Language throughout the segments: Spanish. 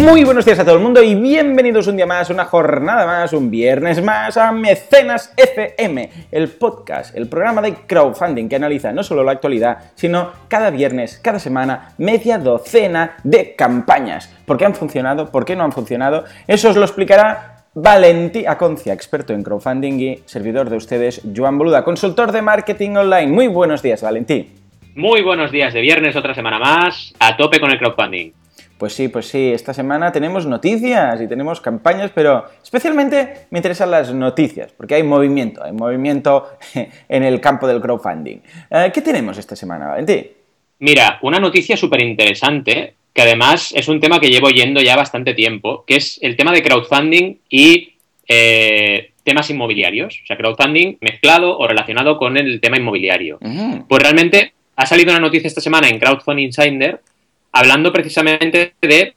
Muy buenos días a todo el mundo y bienvenidos un día más, una jornada más, un viernes más a Mecenas FM, el podcast, el programa de crowdfunding que analiza no solo la actualidad, sino cada viernes, cada semana, media docena de campañas. ¿Por qué han funcionado? ¿Por qué no han funcionado? Eso os lo explicará Valentí Aconcia, experto en crowdfunding y servidor de ustedes, Joan Boluda, consultor de marketing online. Muy buenos días, Valentí. Muy buenos días de viernes, otra semana más, a tope con el crowdfunding. Pues sí, pues sí, esta semana tenemos noticias y tenemos campañas, pero especialmente me interesan las noticias, porque hay movimiento, hay movimiento en el campo del crowdfunding. Eh, ¿Qué tenemos esta semana, Valentín? Mira, una noticia súper interesante, que además es un tema que llevo yendo ya bastante tiempo, que es el tema de crowdfunding y eh, temas inmobiliarios. O sea, crowdfunding mezclado o relacionado con el tema inmobiliario. Pues realmente ha salido una noticia esta semana en Crowdfunding Insider hablando precisamente de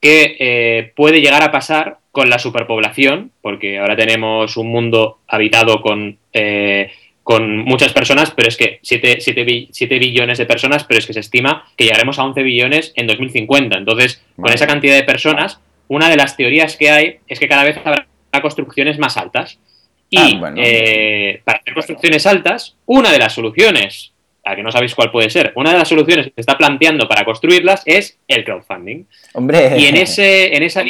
qué eh, puede llegar a pasar con la superpoblación, porque ahora tenemos un mundo habitado con, eh, con muchas personas, pero es que 7, billones de personas, pero es que se estima que llegaremos a 11 billones en 2050. Entonces, con esa cantidad de personas, una de las teorías que hay es que cada vez habrá construcciones más altas. Y ah, eh, para hacer construcciones altas, una de las soluciones a que no sabéis cuál puede ser. Una de las soluciones que se está planteando para construirlas es el crowdfunding. Hombre. Y en ese, en esa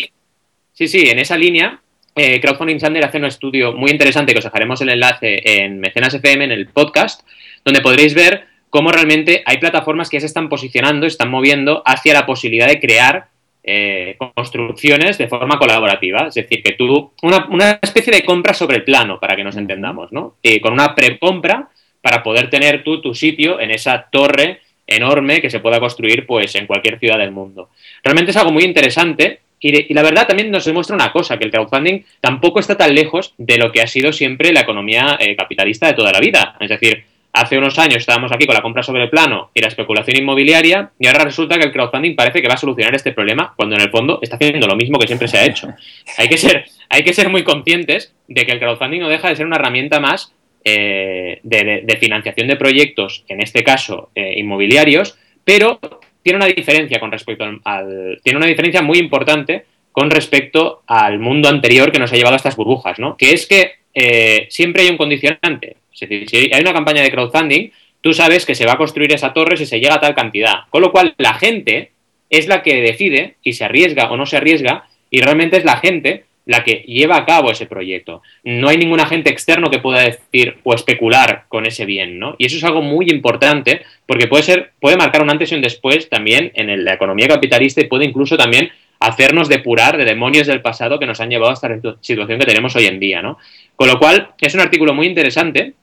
sí, sí, en esa línea, eh, Crowdfunding Sander hace un estudio muy interesante que os dejaremos el enlace en Mecenas FM, en el podcast, donde podréis ver cómo realmente hay plataformas que ya se están posicionando, están moviendo hacia la posibilidad de crear eh, construcciones de forma colaborativa. Es decir, que tú, una, una, especie de compra sobre el plano, para que nos entendamos, ¿no? Eh, con una precompra para poder tener tú tu sitio en esa torre enorme que se pueda construir pues en cualquier ciudad del mundo. Realmente es algo muy interesante y, la verdad también nos demuestra una cosa, que el crowdfunding tampoco está tan lejos de lo que ha sido siempre la economía eh, capitalista de toda la vida. Es decir, hace unos años estábamos aquí con la compra sobre el plano y la especulación inmobiliaria y ahora resulta que el crowdfunding parece que va a solucionar este problema cuando en el fondo está haciendo lo mismo que siempre se ha hecho. Hay que ser, hay que ser muy conscientes de que el crowdfunding no deja de ser una herramienta más eh, de, financiación de proyectos, en este caso eh, inmobiliarios, pero tiene una diferencia con respecto al, tiene una diferencia muy importante con respecto al mundo anterior que nos ha llevado a estas burbujas, ¿no? Que es que eh, siempre hay un condicionante. Es decir, si hay una campaña de crowdfunding, tú sabes que se va a construir esa torre si se llega a tal cantidad. Con lo cual, la gente es la que decide y se arriesga o no se arriesga, y realmente es la gente la que lleva a cabo ese proyecto. No hay ningún agente externo que pueda decir o especular con ese bien, ¿no? Y eso es algo muy importante porque puede ser, puede marcar un antes y un después también en la economía capitalista y puede incluso también hacernos depurar de demonios del pasado que nos han llevado a esta situación que tenemos hoy en día, ¿no? Con lo cual, es un artículo muy interesante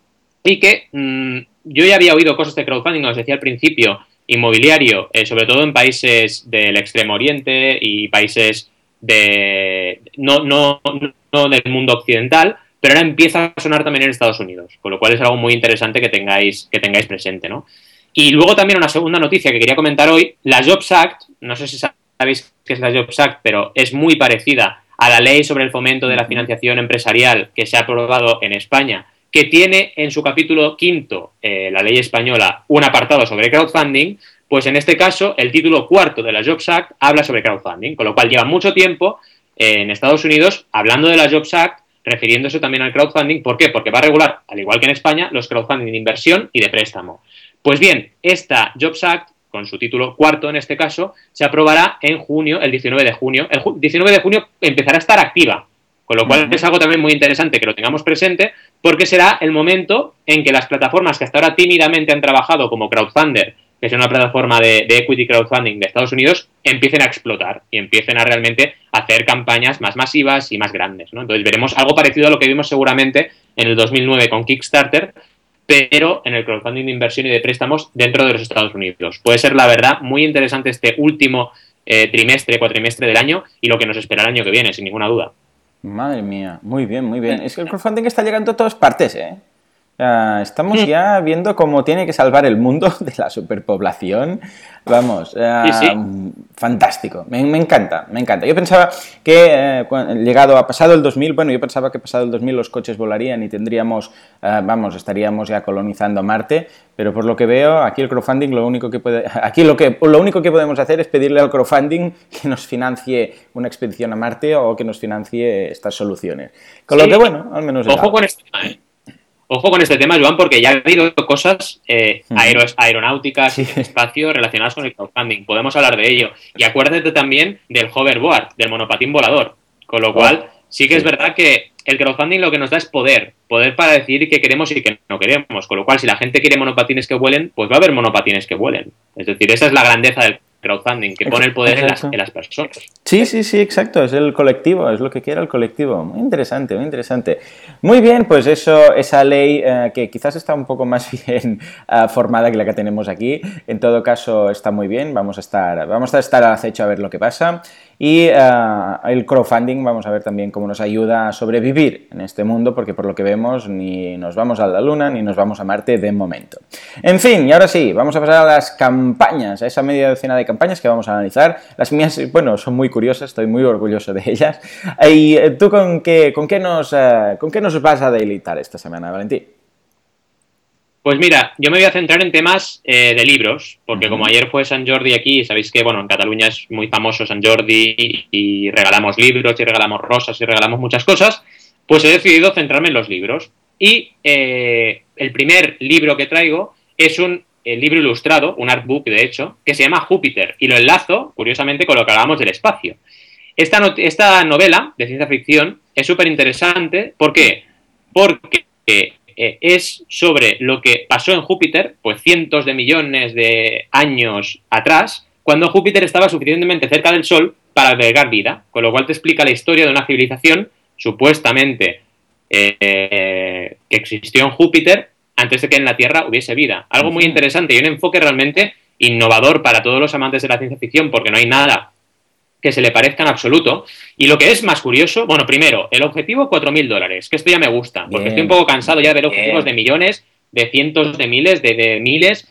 y que mm, yo ya había oído cosas de crowdfunding, os decía al principio, inmobiliario, eh, sobre todo en países del Extremo Oriente y países de no, no, no del mundo occidental, pero ahora empieza a sonar también en Estados Unidos, con lo cual es algo muy interesante que tengáis, que tengáis presente, ¿no? Y luego también una segunda noticia que quería comentar hoy, la Jobs Act, no sé si sabéis qué es la Jobs Act, pero es muy parecida a la ley sobre el fomento de la financiación empresarial que se ha aprobado en España, que tiene en su capítulo quinto, eh, la ley española, un apartado sobre crowdfunding, pues en este caso, el título cuarto de la Jobs Act habla sobre crowdfunding, con lo cual lleva mucho tiempo en Estados Unidos hablando de la Jobs Act, refiriéndose también al crowdfunding. ¿Por qué? Porque va a regular, al igual que en España, los crowdfunding de inversión y de préstamo. Pues bien, esta Jobs Act, con su título cuarto en este caso, se aprobará en junio, el 19 de junio. El 19 de junio empezará a estar activa, con lo cual es algo también muy interesante que lo tengamos presente, porque será el momento en que las plataformas que hasta ahora tímidamente han trabajado como crowdfunder que es una plataforma de, equity crowdfunding de Estados Unidos, empiecen a explotar y empiecen a realmente hacer campañas más masivas y más grandes. ¿no? Entonces veremos algo parecido a lo que vimos seguramente en el 2009 con Kickstarter, pero en el crowdfunding de inversión y de préstamos dentro de los Estados Unidos. Puede ser, la verdad, muy interesante este último eh, trimestre, cuatrimestre del año y lo que nos espera el año que viene, sin ninguna duda. Madre mía, muy bien, muy bien. Es que el crowdfunding está llegando a todas partes, ¿eh? Ah, estamos Mm. ya viendo cómo tiene que salvar el mundo de la superpoblación. Vamos, Sí, sí. fantástico, me, me encanta, me encanta. Yo pensaba que eh, cuan- llegado a pasado el 2000, bueno, yo pensaba que pasado el 2000 los coches volarían y tendríamos, ah, vamos, estaríamos ya colonizando Marte, pero por lo que veo, aquí el crowdfunding lo único que puede, aquí lo que lo único que podemos hacer es pedirle al crowdfunding que nos financie una expedición a Marte o que nos financie estas soluciones. Con lo que bueno, al menos Ojo con este tema, ¿eh? Ojo con este tema, Joan, porque ya ha habido cosas eh, aeronáuticas Sí. y espacio relacionadas con el crowdfunding. Podemos hablar de ello. Y acuérdate también del hoverboard, del monopatín volador. Con lo cual, sí que es Oh, verdad que el crowdfunding lo que nos da es poder. Poder para decidir qué queremos y qué no queremos. Con lo cual, si la gente quiere monopatines que vuelen, pues va a haber monopatines que vuelen. Es decir, esa es la grandeza del crowdfunding, que pone el poder en las, en las personas. Sí, sí, sí, exacto, es el colectivo, es lo que quiera el colectivo. Muy interesante, muy interesante. Muy bien, pues eso, esa ley eh, que quizás está un poco más bien ah, formada que la que tenemos aquí, en todo caso está muy bien, vamos a estar, vamos a estar al acecho a ver lo que pasa. Y ah, el crowdfunding, vamos a ver también cómo nos ayuda a sobrevivir en este mundo, porque por lo que vemos ni nos vamos a la Luna ni nos vamos a Marte de momento. En fin, y ahora sí, vamos a pasar a las campañas, a esa media docena de campañas que vamos a analizar. Las mías, bueno, son muy curiosas, estoy muy orgulloso de ellas. ¿Y eh, tú con qué, con qué, nos, eh, con qué nos vas a deleitar esta semana, Valentín? Pues mira, yo me voy a centrar en temas eh, de libros, porque como ayer fue San Jordi aquí, sabéis que bueno, en Cataluña es muy famoso San Jordi y regalamos libros y regalamos rosas y regalamos muchas cosas, pues he decidido centrarme en los libros. Y eh, el primer libro que traigo es un eh, libro ilustrado, un artbook de hecho, que se llama Júpiter y lo enlazo, curiosamente, con lo que hablábamos del espacio. Esta, no- esta novela de ciencia ficción es súper interesante, ¿por qué? Porque eh, es sobre lo que pasó en Júpiter, pues cientos de millones de años atrás, cuando Júpiter estaba suficientemente cerca del Sol para albergar vida, con lo cual te explica la historia de una civilización supuestamente eh, que existió en Júpiter antes de que en la Tierra hubiese vida. Algo muy interesante y un enfoque realmente innovador para todos los amantes de la ciencia ficción, porque no hay nada que se le parezca en absoluto. Y lo que es más curioso, bueno, primero, el objetivo 4.000 dólares, que esto ya me gusta, porque Bien. estoy un poco cansado ya de ver objetivos Bien. de millones, de cientos de miles, de, de miles.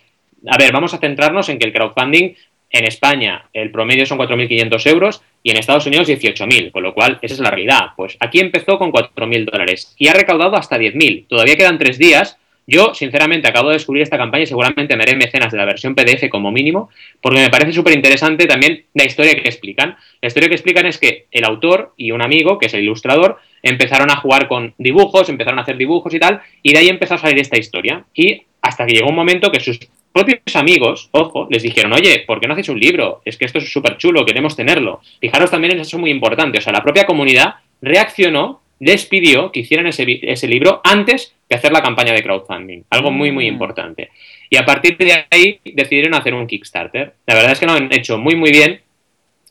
A ver, vamos a centrarnos en que el crowdfunding en España el promedio son 4.500 euros y en Estados Unidos 18.000, con lo cual esa es la realidad. Pues aquí empezó con 4.000 dólares y ha recaudado hasta 10.000. Todavía quedan tres días. Yo, sinceramente, acabo de descubrir esta campaña y seguramente me haré mecenas de la versión PDF como mínimo, porque me parece súper interesante también la historia que explican. La historia que explican es que el autor y un amigo, que es el ilustrador, empezaron a jugar con dibujos, empezaron a hacer dibujos y tal, y de ahí empezó a salir esta historia. Y hasta que llegó un momento que sus propios amigos, ojo, les dijeron, oye, ¿por qué no hacéis un libro? Es que esto es súper chulo, queremos tenerlo. Fijaros también en eso muy importante, o sea, la propia comunidad reaccionó, les pidió que hicieran ese, ese libro antes de hacer la campaña de crowdfunding. Algo muy, muy Mm. importante. Y a partir de ahí decidieron hacer un Kickstarter. La verdad es que lo han hecho muy, muy bien.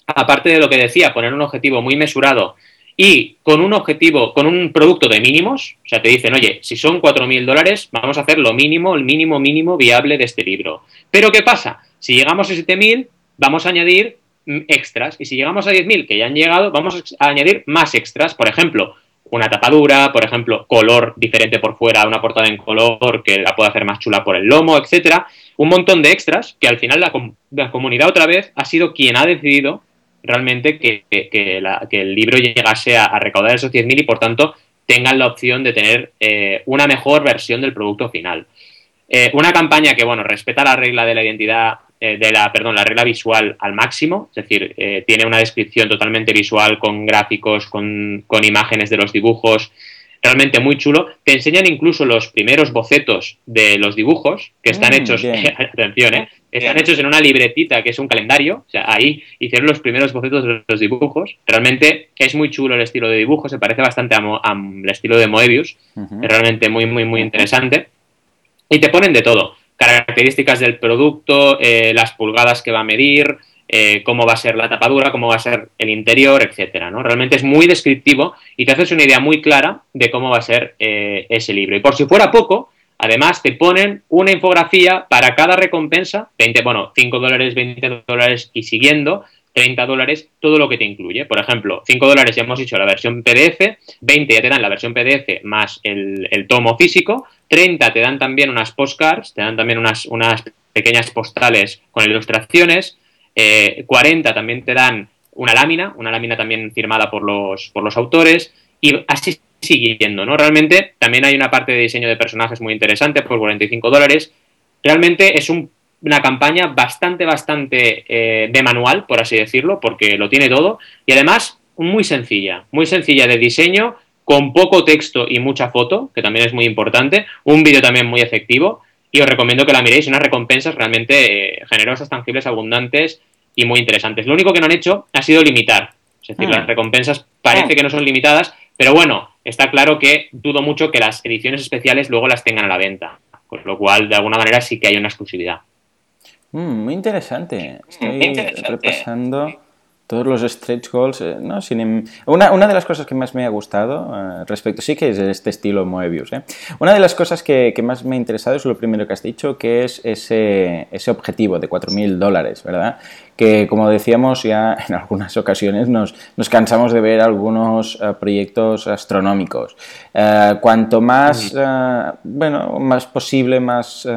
Aparte de lo que decía, poner un objetivo muy mesurado y con un objetivo, con un producto de mínimos, o sea, te dicen, oye, si son 4.000 dólares, vamos a hacer lo mínimo, el mínimo mínimo viable de este libro. Pero ¿qué pasa? Si llegamos a 7.000, vamos a añadir mm, extras. Y si llegamos a 10.000, que ya han llegado, vamos a añadir más extras. Por ejemplo, una tapadura, por ejemplo, color diferente por fuera, una portada en color que la pueda hacer más chula por el lomo, etcétera. Un montón de extras que al final la, com- la comunidad otra vez ha sido quien ha decidido realmente que, que- el libro llegase a, a recaudar esos 10.000 y por tanto tengan la opción de tener eh, una mejor versión del producto final. Eh, una campaña que, bueno, respeta la regla de la identidad, eh, de la, perdón, la regla visual al máximo, es decir, eh, tiene una descripción totalmente visual con gráficos, con, con imágenes de los dibujos, realmente muy chulo. Te enseñan incluso los primeros bocetos de los dibujos, que están Mm, hechos, atención, ¿eh? Están Bien. hechos en una libretita que es un calendario, o sea, ahí hicieron los primeros bocetos de los dibujos. Realmente es muy chulo el estilo de dibujo, se parece bastante a Mo- al estilo de Moebius, es realmente muy, muy, muy interesante. Y te ponen de todo, características del producto, eh, las pulgadas que va a medir, eh, cómo va a ser la tapadura, cómo va a ser el interior, etcétera, ¿no? Realmente es muy descriptivo y te haces una idea muy clara de cómo va a ser eh, ese libro. Y por si fuera poco, además te ponen una infografía para cada recompensa, 20, bueno, 5 dólares, 20 dólares y siguiendo, 30 dólares todo lo que te incluye. Por ejemplo, 5 dólares ya hemos dicho la versión PDF, 20 ya te dan la versión PDF más el, tomo físico, 30 te dan también unas postcards, te dan también unas, unas pequeñas postales con ilustraciones, 40 eh, también te dan una lámina, una lámina también firmada por los, por los autores, y así siguiendo, ¿no? Realmente también hay una parte de diseño de personajes muy interesante por 45 dólares. Realmente es una campaña bastante, bastante eh, de manual, por así decirlo, porque lo tiene todo. Y además, muy sencilla, muy sencilla de diseño, con poco texto y mucha foto, que también es muy importante. Un vídeo también muy efectivo. Y os recomiendo que la miréis, unas recompensas realmente eh, generosas, tangibles, abundantes y muy interesantes. Lo único que no han hecho ha sido limitar. Es decir, ah. las recompensas parece ah. que no son limitadas, pero bueno, está claro que dudo mucho que las ediciones especiales luego las tengan a la venta. Con lo cual, de alguna manera, sí que hay una exclusividad. Mm, muy interesante. Estoy repasando todos los stretch goals. Eh, ¿no? Sin, una, una, de las cosas que más me ha gustado eh, respecto, sí que es este estilo Moebius. ¿eh? Una de las cosas que, que, más me ha interesado es lo primero que has dicho, que es ese, ese objetivo de 4.000 dólares, ¿verdad? Que como decíamos ya en algunas ocasiones nos, nos cansamos de ver algunos proyectos astronómicos. cuanto más, bueno, más posible, más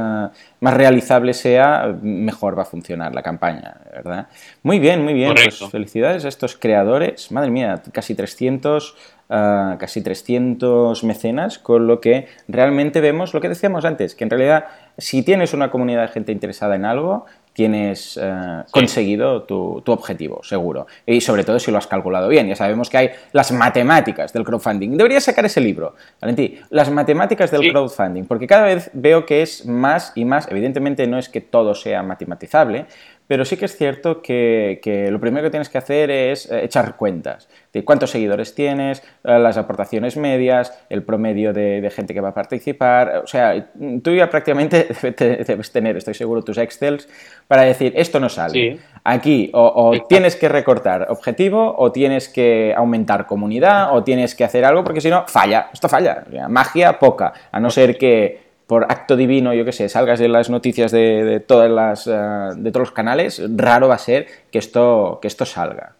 más realizable sea, mejor va a funcionar la campaña, ¿verdad? Muy bien, muy bien. Pues felicidades a estos creadores. Madre mía, casi 300, ah, casi 300 mecenas, con lo que realmente vemos lo que decíamos antes, que en realidad si tienes una comunidad de gente interesada en algo, tienes eh, conseguido tu, objetivo, seguro. Y sobre todo si lo has calculado bien. Ya sabemos que hay las matemáticas del crowdfunding. Deberías sacar ese libro, Valentín. Las matemáticas del crowdfunding, porque cada vez veo que es más y más, evidentemente no es que todo sea matematizable, pero sí que es cierto que, lo primero que tienes que hacer es eh, echar cuentas de cuántos seguidores tienes, eh, las aportaciones medias, el promedio de, gente que va a participar. O sea, tú ya prácticamente debes tener, estoy seguro, tus Excels para decir, esto no sale. Aquí o, tienes que recortar objetivo, o tienes que aumentar comunidad, o tienes que hacer algo, porque si no, falla. Esto falla. magia poca. A no ser que por acto divino, yo qué sé, salgas de las noticias de, todas las, eh, de todos los canales, raro va a ser que esto, que esto salga.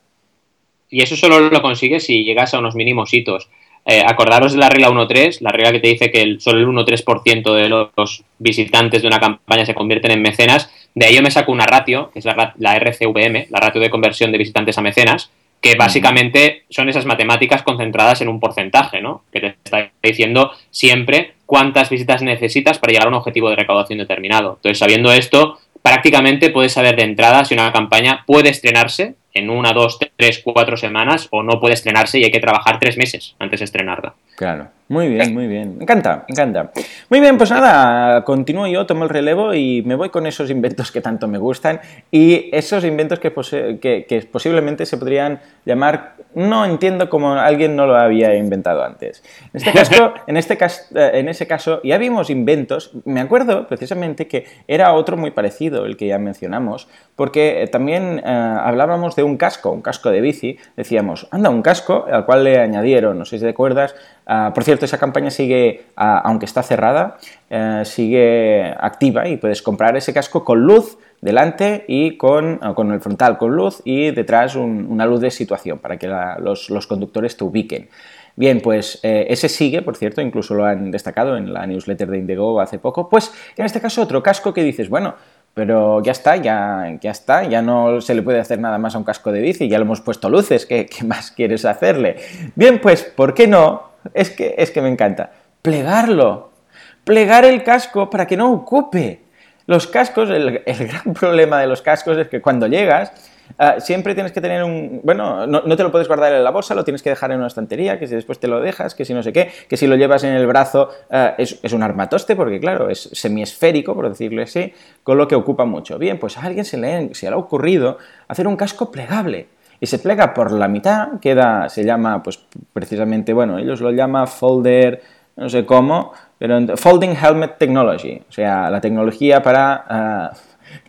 Y eso solo lo consigues si llegas a unos mínimos hitos. Eh, acordaros de la regla 1.3, la regla que te dice que el, solo el 1.3% de los visitantes de una campaña se convierten en mecenas. De ahí yo me saco una ratio, que es la, la RCVM, la ratio de conversión de visitantes a mecenas, que básicamente son esas matemáticas concentradas en un porcentaje, ¿no? Que te está diciendo siempre cuántas visitas necesitas para llegar a un objetivo de recaudación determinado. Entonces, sabiendo esto, prácticamente puedes saber de entrada si una campaña puede estrenarse en una, dos, tres, cuatro semanas o no puede estrenarse y hay que trabajar tres meses antes de estrenarla. Claro, muy bien, muy bien. Me encanta, me encanta. Muy bien, pues nada, continúo yo, tomo el relevo y me voy con esos inventos que tanto me gustan y esos inventos que, que, posiblemente se podrían llamar, no entiendo cómo alguien no lo había inventado antes. En este caso, en, este caso, eh, en ese caso ya vimos inventos, me acuerdo precisamente que era otro muy parecido, el que ya mencionamos, porque eh, también eh, hablábamos de un casco, un casco de bici, decíamos, anda, un casco al cual le añadieron, no sé si te acuerdas, Ah, por cierto, esa campaña sigue, ah, aunque está cerrada, eh, sigue activa y puedes comprar ese casco con luz delante y con, ah, con el frontal con luz y detrás una luz de situación para que los, conductores te ubiquen. Bien, pues eh, ese sigue, por cierto, incluso lo han destacado en la newsletter de Indigo hace poco. Pues en este caso otro casco que dices, bueno, pero ya está, ya, ya está, ya no se le puede hacer nada más a un casco de bici, ya le hemos puesto luces, ¿qué, qué más quieres hacerle? Bien, pues, ¿por qué no es que, es que me encanta. Plegarlo. Plegar el casco para que no ocupe. Los cascos, el, gran problema de los cascos es que cuando llegas, ah, siempre tienes que tener un... Bueno, no, te lo puedes guardar en la bolsa, lo tienes que dejar en una estantería, que si después te lo dejas, que si no sé qué, que si lo llevas en el brazo ah, es, es, un armatoste, porque claro, es semiesférico, por decirlo así, con lo que ocupa mucho. Bien, pues a alguien se le, se le ha ocurrido hacer un casco plegable y se plega por la mitad, queda, se llama, pues precisamente, bueno, ellos lo llaman folder, no sé cómo, pero Folding Helmet Technology, o sea, la tecnología para, ah,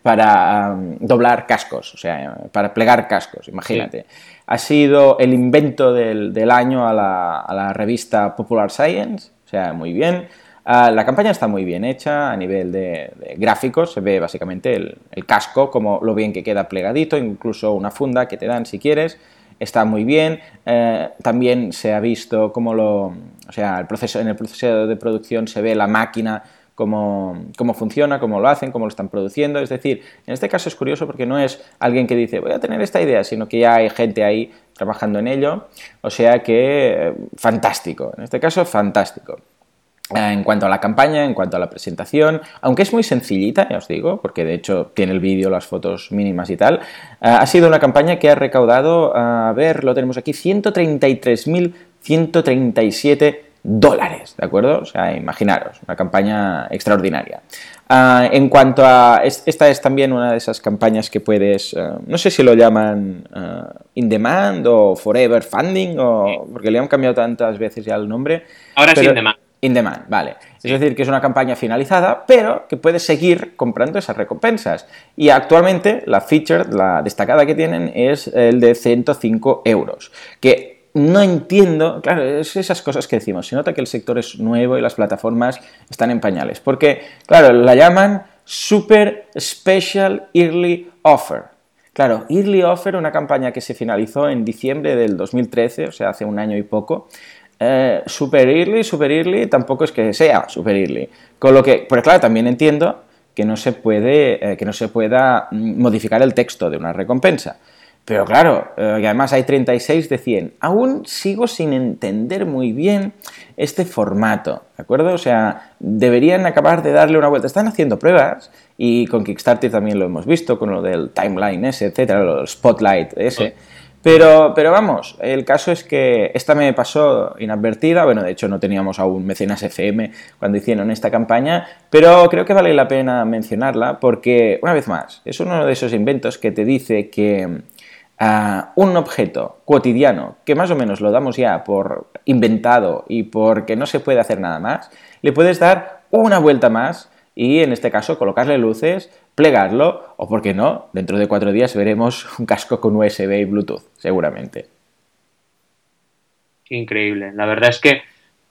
para doblar cascos, o sea, para plegar cascos, imagínate. Ha sido el invento del, año a la, a la, revista Popular Science, o sea, muy bien. Ah, la campaña está muy bien hecha a nivel de, gráficos, se ve básicamente el, casco, como lo bien que queda plegadito, incluso una funda que te dan si quieres, está muy bien. Eh, también se ha visto cómo lo, o sea, el proceso, en el proceso de producción se ve la máquina Cómo, cómo, funciona, cómo lo hacen, cómo lo están produciendo. Es decir, en este caso es curioso porque no es alguien que dice voy a tener esta idea, sino que ya hay gente ahí trabajando en ello. O sea que eh, fantástico, en este caso fantástico. Eh, en cuanto a la campaña, en cuanto a la presentación, aunque es muy sencillita, ya os digo, porque de hecho tiene el vídeo, las fotos mínimas y tal, eh, ha sido una campaña que ha recaudado, a ver, lo tenemos aquí, 133.137 dólares, ¿de acuerdo? O sea, imaginaros, una campaña extraordinaria. Ah, en cuanto a, esta es también una de esas campañas que puedes, no sé si lo llaman in demand o forever funding, o, porque le han cambiado tantas veces ya el nombre. Ahora es in demand. In demand, vale. Es decir, que es una campaña finalizada, pero que puedes seguir comprando esas recompensas. Y actualmente la feature, la destacada que tienen, es el de 105 euros. Que no entiendo, claro, es esas cosas que decimos. Se nota que el sector es nuevo y las plataformas están en pañales. Porque, claro, la llaman Super Special Early Offer. Claro, Early Offer, una campaña que se finalizó en diciembre del 2013, o sea, hace un año y poco, eh, super early, super early, tampoco es que sea super early. Con lo que, pero claro, también entiendo que no se puede, eh, que no se pueda mm, modificar el texto de una recompensa. Pero claro, eh, y además hay 36 de 100. Aún sigo sin entender muy bien este formato, ¿de acuerdo? O sea, deberían acabar de darle una vuelta. Están haciendo pruebas y con Kickstarter también lo hemos visto, con lo del timeline ese, etcétera, el spotlight ese. Pero, pero vamos, el caso es que esta me pasó inadvertida, bueno, de hecho no teníamos aún mecenas FM cuando hicieron esta campaña, pero creo que vale la pena mencionarla porque, una vez más, es uno de esos inventos que te dice que ah, un objeto cotidiano, que más o menos lo damos ya por inventado y porque no se puede hacer nada más, le puedes dar una vuelta más y en este caso colocarle luces, plegarlo o, por qué no, dentro de cuatro días veremos un casco con USB y Bluetooth, seguramente. Increíble. La verdad es que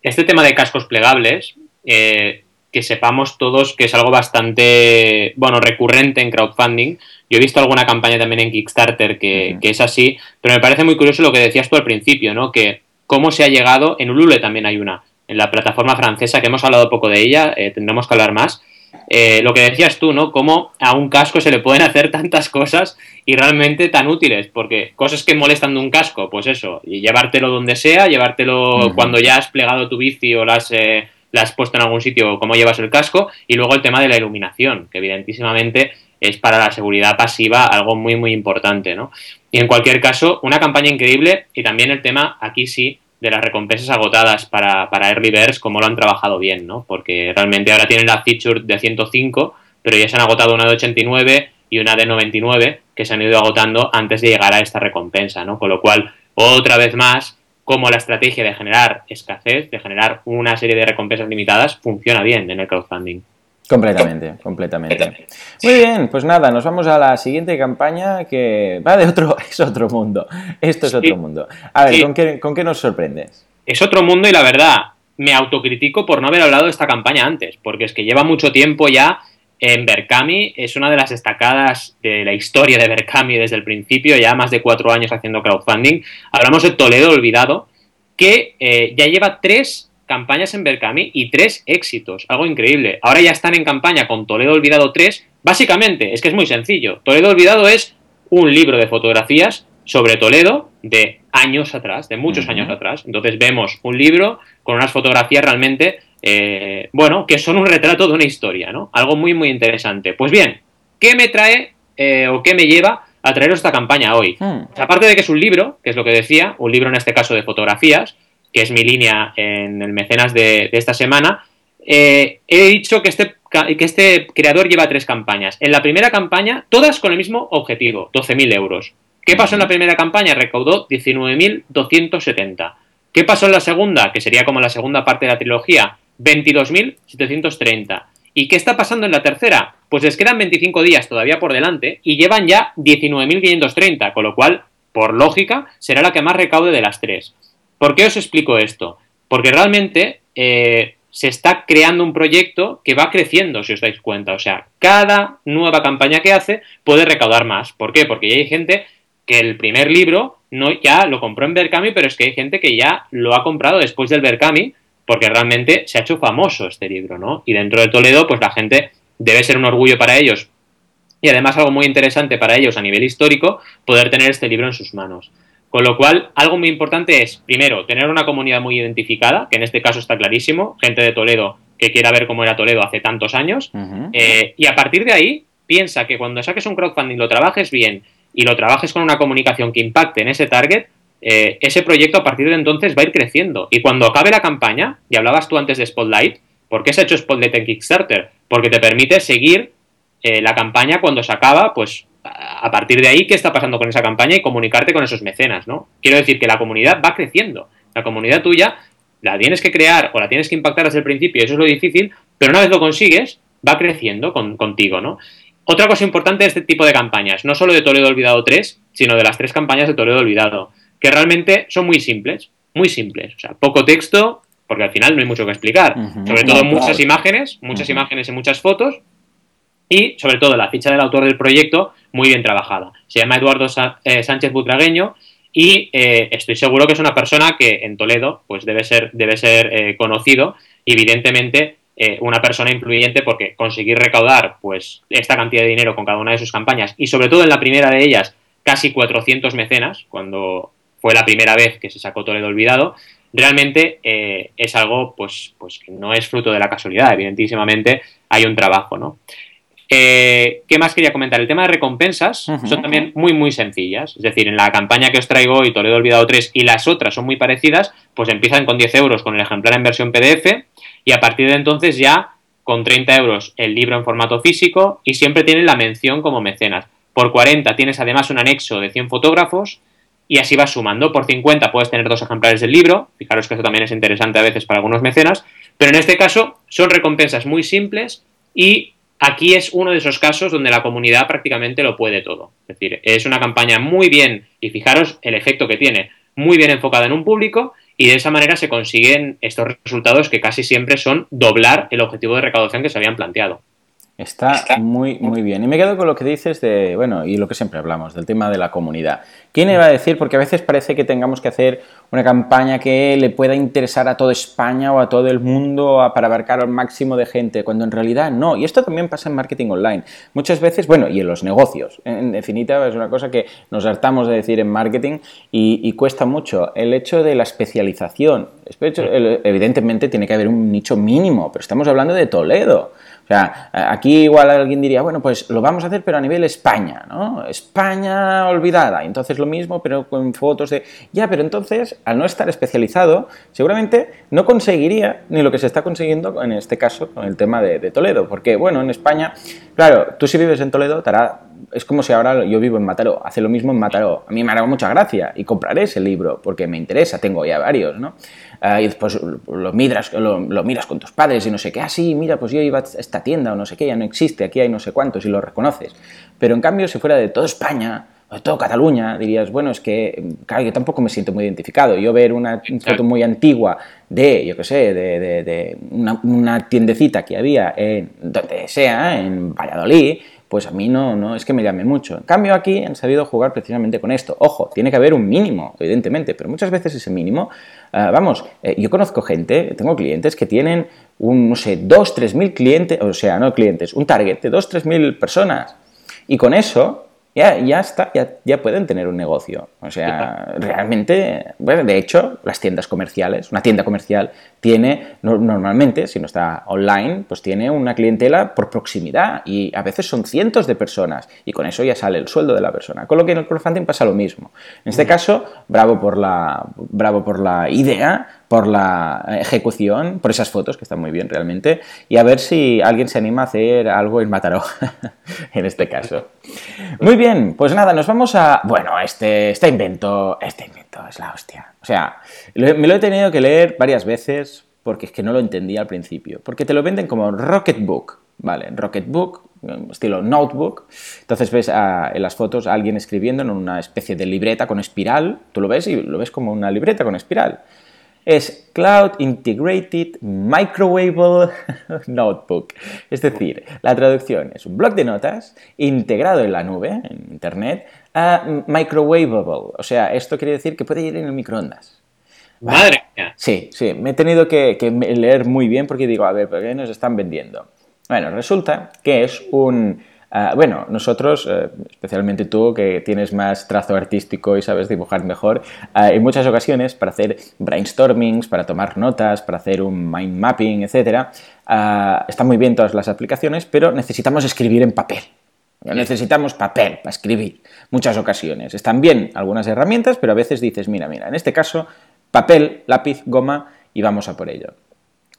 este tema de cascos plegables, eh, que sepamos todos que es algo bastante, bueno, recurrente en crowdfunding. Yo he visto alguna campaña también en Kickstarter que, que, es así, pero me parece muy curioso lo que decías tú al principio, ¿no? Que cómo se ha llegado, en Ulule también hay una, en la plataforma francesa, que hemos hablado poco de ella, eh, tendremos que hablar más, eh, lo que decías tú, ¿no? Cómo a un casco se le pueden hacer tantas cosas y realmente tan útiles, porque cosas que molestan de un casco, pues eso, y llevártelo donde sea, llevártelo cuando ya has plegado tu bici o las, eh, la has puesto en algún sitio, cómo llevas el casco, y luego el tema de la iluminación, que evidentísimamente es para la seguridad pasiva algo muy, muy importante, ¿no? Y en cualquier caso, una campaña increíble y también el tema, aquí sí, de las recompensas agotadas para, para Early Birds, cómo lo han trabajado bien, ¿no? Porque realmente ahora tienen la feature de 105, pero ya se han agotado una de 89 y una de 99 que se han ido agotando antes de llegar a esta recompensa, ¿no? Con lo cual, otra vez más, como la estrategia de generar escasez, de generar una serie de recompensas limitadas, funciona bien en el crowdfunding. Completamente, completamente. Muy bien, pues nada, nos vamos a la siguiente campaña que va de otro, es otro mundo. Esto es otro mundo. A ver, ¿con, qué, nos sorprendes? Es otro mundo y la verdad, me autocritico por no haber hablado de esta campaña antes, porque es que lleva mucho tiempo ya en Berkami, es una de las destacadas de la historia de Berkami desde el principio, ya más de cuatro años haciendo crowdfunding. Hablamos de Toledo Olvidado, que eh, ya lleva tres campañas en Berkami y tres éxitos, algo increíble. Ahora ya están en campaña con Toledo Olvidado 3. Básicamente, es que es muy sencillo. Toledo Olvidado es un libro de fotografías sobre Toledo de años atrás, de muchos años atrás. Entonces vemos un libro con unas fotografías realmente, eh, bueno, que son un retrato de una historia, ¿no? Algo muy, muy interesante. Pues bien, ¿qué me trae eh, o qué me lleva a traeros esta campaña hoy? Hmm. Aparte de que es un libro, que es lo que decía, un libro en este caso de fotografías, que es mi línea en el mecenas de, esta semana, eh, he dicho que este, que este creador lleva tres campañas. En la primera campaña, todas con el mismo objetivo, 12.000 euros. ¿Qué pasó en la primera campaña? Recaudó 19.270. ¿Qué pasó en la segunda? Que sería como la segunda parte de la trilogía, 22.730. ¿Y qué está pasando en la tercera? Pues les quedan 25 días todavía por delante y llevan ya 19.530, con lo cual, por lógica, será la que más recaude de las tres. ¿Por qué os explico esto? Porque realmente, eh, se está creando un proyecto que va creciendo, si os dais cuenta. O sea, cada nueva campaña que hace puede recaudar más. ¿Por qué? Porque ya hay gente que el primer libro no ya lo compró en Berkami, pero es que hay gente que ya lo ha comprado después del Berkami, porque realmente se ha hecho famoso este libro, ¿no? Y dentro de Toledo, pues la gente debe ser un orgullo para ellos y además algo muy interesante para ellos a nivel histórico, poder tener este libro en sus manos. Con lo cual, algo muy importante es, primero, tener una comunidad muy identificada, que en este caso está clarísimo, gente de Toledo que quiera ver cómo era Toledo hace tantos años, eh, y a partir de ahí, piensa que cuando saques un crowdfunding lo trabajes bien y lo trabajes con una comunicación que impacte en ese target, eh, ese proyecto a partir de entonces va a ir creciendo. Y cuando acabe la campaña, y hablabas tú antes de Spotlight, ¿por qué se ha hecho Spotlight en Kickstarter? Porque te permite seguir eh, la campaña cuando se acaba, pues a partir de ahí, ¿qué está pasando con esa campaña y comunicarte con esos mecenas, ¿no? Quiero decir que la comunidad va creciendo. La comunidad tuya la tienes que crear o la tienes que impactar desde el principio, eso es lo difícil, pero una vez lo consigues, va creciendo contigo, ¿no? Otra cosa importante de este tipo de campañas, no solo de Toledo Olvidado 3, sino de las tres campañas de Toledo Olvidado, que realmente son muy simples, muy simples. O sea, poco texto, porque al final no hay mucho que explicar. Sobre todo muchas imágenes, muchas imágenes y muchas fotos, y sobre todo la ficha del autor del proyecto muy bien trabajada. Se llama Eduardo eh, Sánchez Butragueño y eh, estoy seguro que es una persona que en Toledo pues debe ser, debe ser eh, conocido evidentemente una persona influyente porque conseguir recaudar pues esta cantidad de dinero con cada una de sus campañas y sobre todo en la primera de ellas casi 400 mecenas cuando fue la primera vez que se sacó Toledo olvidado realmente es algo pues, pues que no es fruto de la casualidad evidentísimamente hay un trabajo no eh, ¿Qué más quería comentar? El tema de recompensas son también muy, muy sencillas. Es decir, en la campaña que os traigo hoy, Toledo Olvidado 3, y las otras son muy parecidas, pues empiezan con 10 euros con el ejemplar en versión PDF y a partir de entonces ya con 30 euros el libro en formato físico y siempre tienen la mención como mecenas. Por 40 tienes además un anexo de 100 fotógrafos y así vas sumando. Por 50 puedes tener dos ejemplares del libro. Fijaros que eso también es interesante a veces para algunos mecenas. Pero en este caso son recompensas muy simples y Aquí es uno de esos casos donde la comunidad prácticamente lo puede todo. Es decir, es una campaña muy bien, y fijaros el efecto que tiene, muy bien enfocada en un público y de esa manera se consiguen estos resultados que casi siempre son doblar el objetivo de recaudación que se habían planteado. Está, muy, muy bien. Y me quedo con lo que dices de, bueno, y lo que siempre hablamos, del tema de la comunidad. ¿Quién iba a decir? Porque a veces parece que tengamos que hacer una campaña que le pueda interesar a toda España o a todo el mundo para abarcar al máximo de gente, cuando en realidad no. Y esto también pasa en marketing online. Muchas veces, bueno, y en los negocios. En definitiva, es una cosa que nos hartamos de decir en marketing y, y cuesta mucho. El hecho de la especialización. Evidentemente tiene que haber un nicho mínimo, pero estamos hablando de Toledo. O sea, aquí igual alguien diría, bueno, pues lo vamos a hacer, pero a nivel España, ¿no? España olvidada. Entonces lo mismo, pero con fotos de. Ya, pero entonces, al no estar especializado, seguramente no conseguiría ni lo que se está consiguiendo en este caso con el tema de, Toledo. Porque, bueno, en España, claro, tú si vives en Toledo, te hará es como si ahora yo vivo en Mataró, hace lo mismo en Mataró. A mí me hará mucha gracia y compraré ese libro porque me interesa, tengo ya varios, ¿no? Ah, y después lo miras, lo, miras con tus padres y no sé qué, ah, sí, mira, pues yo iba a esta tienda o no sé qué, ya no existe, aquí hay no sé cuántos y lo reconoces. Pero en cambio, si fuera de toda España, o de toda Cataluña, dirías, bueno, es que, claro, yo tampoco me siento muy identificado. Yo ver una foto muy antigua de, yo qué sé, de, una, una, tiendecita que había en donde sea, en Valladolid, pues a mí no, no es que me llame mucho. En cambio aquí han sabido jugar precisamente con esto. Ojo, tiene que haber un mínimo, evidentemente, pero muchas veces ese mínimo, ah, vamos, eh, yo conozco gente, tengo clientes que tienen un, no sé, dos, tres mil clientes, o sea, no clientes, un target de dos, tres mil personas. Y con eso ya, ya está, ya, ya, pueden tener un negocio. O sea, realmente, bueno, de hecho, las tiendas comerciales, una tienda comercial tiene normalmente, si no está online, pues tiene una clientela por proximidad y a veces son cientos de personas y con eso ya sale el sueldo de la persona. Con lo que en el crowdfunding pasa lo mismo. En este caso, bravo por la, bravo por la idea, por la ejecución, por esas fotos que están muy bien realmente y a ver si alguien se anima a hacer algo en Mataró, en este caso. Muy bien, pues nada, nos vamos a... Bueno, este, este invento, este invento es la hostia. O sea, me lo he tenido que leer varias veces porque es que no lo entendía al principio. Porque te lo venden como Rocketbook, ¿vale? Rocketbook, estilo notebook. Entonces ves en las fotos a alguien escribiendo en una especie de libreta con espiral. Tú lo ves y lo ves como una libreta con espiral. es Cloud Integrated Microwavable Notebook. Es decir, la traducción es un bloc de notas integrado en la nube, en Internet, a microwavable. O sea, esto quiere decir que puede ir en el microondas. Madre mía. Sí, sí, me he tenido que, que leer muy bien porque digo, a ver, ¿por qué nos están vendiendo? Bueno, resulta que es un Ah, bueno, nosotros, eh, especialmente tú que tienes más trazo artístico y sabes dibujar mejor, ah, en muchas ocasiones para hacer brainstormings, para tomar notas, para hacer un mind mapping, etc., ah, están muy bien todas las aplicaciones, pero necesitamos escribir en papel. Necesitamos papel para escribir, muchas ocasiones. Están bien algunas herramientas, pero a veces dices, mira, mira, en este caso, papel, lápiz, goma y vamos a por ello.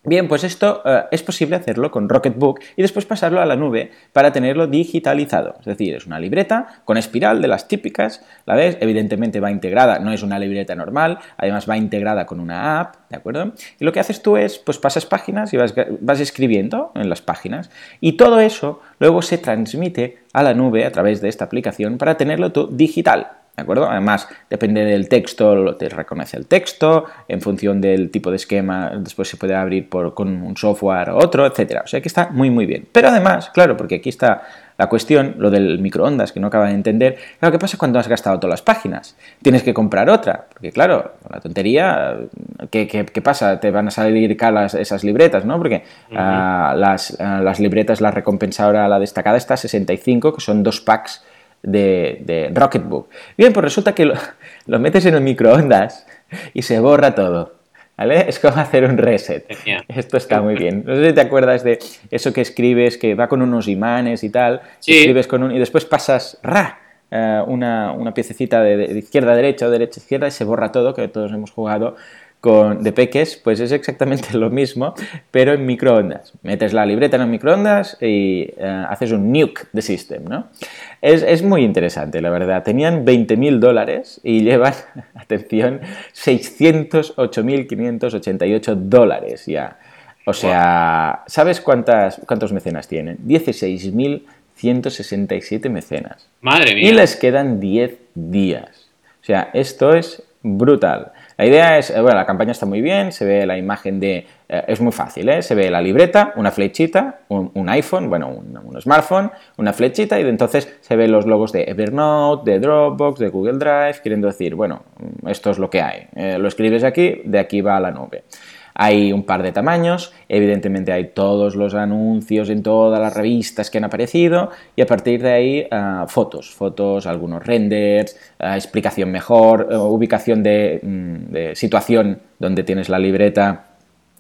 Bien, pues esto eh, es posible hacerlo con Rocketbook y después pasarlo a la nube para tenerlo digitalizado. Es decir, es una libreta con espiral de las típicas, ¿la ves? Evidentemente va integrada, no es una libreta normal, además va integrada con una app, ¿de acuerdo? Y lo que haces tú es, pues pasas páginas y vas, vas escribiendo en las páginas y todo eso luego se transmite a la nube a través de esta aplicación para tenerlo tú digital. ¿De acuerdo? Además, depende del texto, te reconoce el texto, en función del tipo de esquema, después se puede abrir por, con un software u otro, etcétera. O sea que está muy, muy bien. Pero además, claro, porque aquí está la cuestión, lo del microondas, que no acaba de entender, claro, ¿qué pasa cuando has gastado todas las páginas? Tienes que comprar otra, porque claro, la tontería, ¿qué, qué, pasa? Te van a salir caras esas libretas, ¿no? Porque ah, las, ah, las libretas, la recompensa ahora, la destacada está a 65, que son dos packs de, Rocketbook. Bien, pues resulta que lo, metes en el microondas y se borra todo. ¿Vale? Es como hacer un reset. Esto está muy bien. No sé si te acuerdas de eso que escribes, que va con unos imanes y tal. Escribes con un, y después pasas ra, eh, una, una, piececita de, de, izquierda a derecha o derecha a izquierda y se borra todo, que todos hemos jugado de peques, pues es exactamente lo mismo, pero en microondas. Metes la libreta en el microondas y eh, haces un nuke de system, ¿no? Es, muy interesante, la verdad. Tenían 20.000 dólares y llevan, atención, 608.588 dólares ya. O sea, ¿sabes cuántas, cuántos mecenas tienen? 16.167 mecenas. Madre mía. Y les quedan 10 días. O sea, esto es brutal. La idea es, eh, bueno, la campaña está muy bien, se ve la imagen de, eh, es muy fácil, ¿eh? se ve la libreta, una flechita, un, iPhone, bueno, un, smartphone, una flechita y entonces se ven los logos de Evernote, de Dropbox, de Google Drive, queriendo decir, bueno, esto es lo que hay. lo escribes aquí, de aquí va a la nube. Hay un par de tamaños, evidentemente hay todos los anuncios en todas las revistas que han aparecido y a partir de ahí ah, fotos, fotos, algunos renders, ah, explicación mejor, eh, ubicación mm, de, situación donde tienes la libreta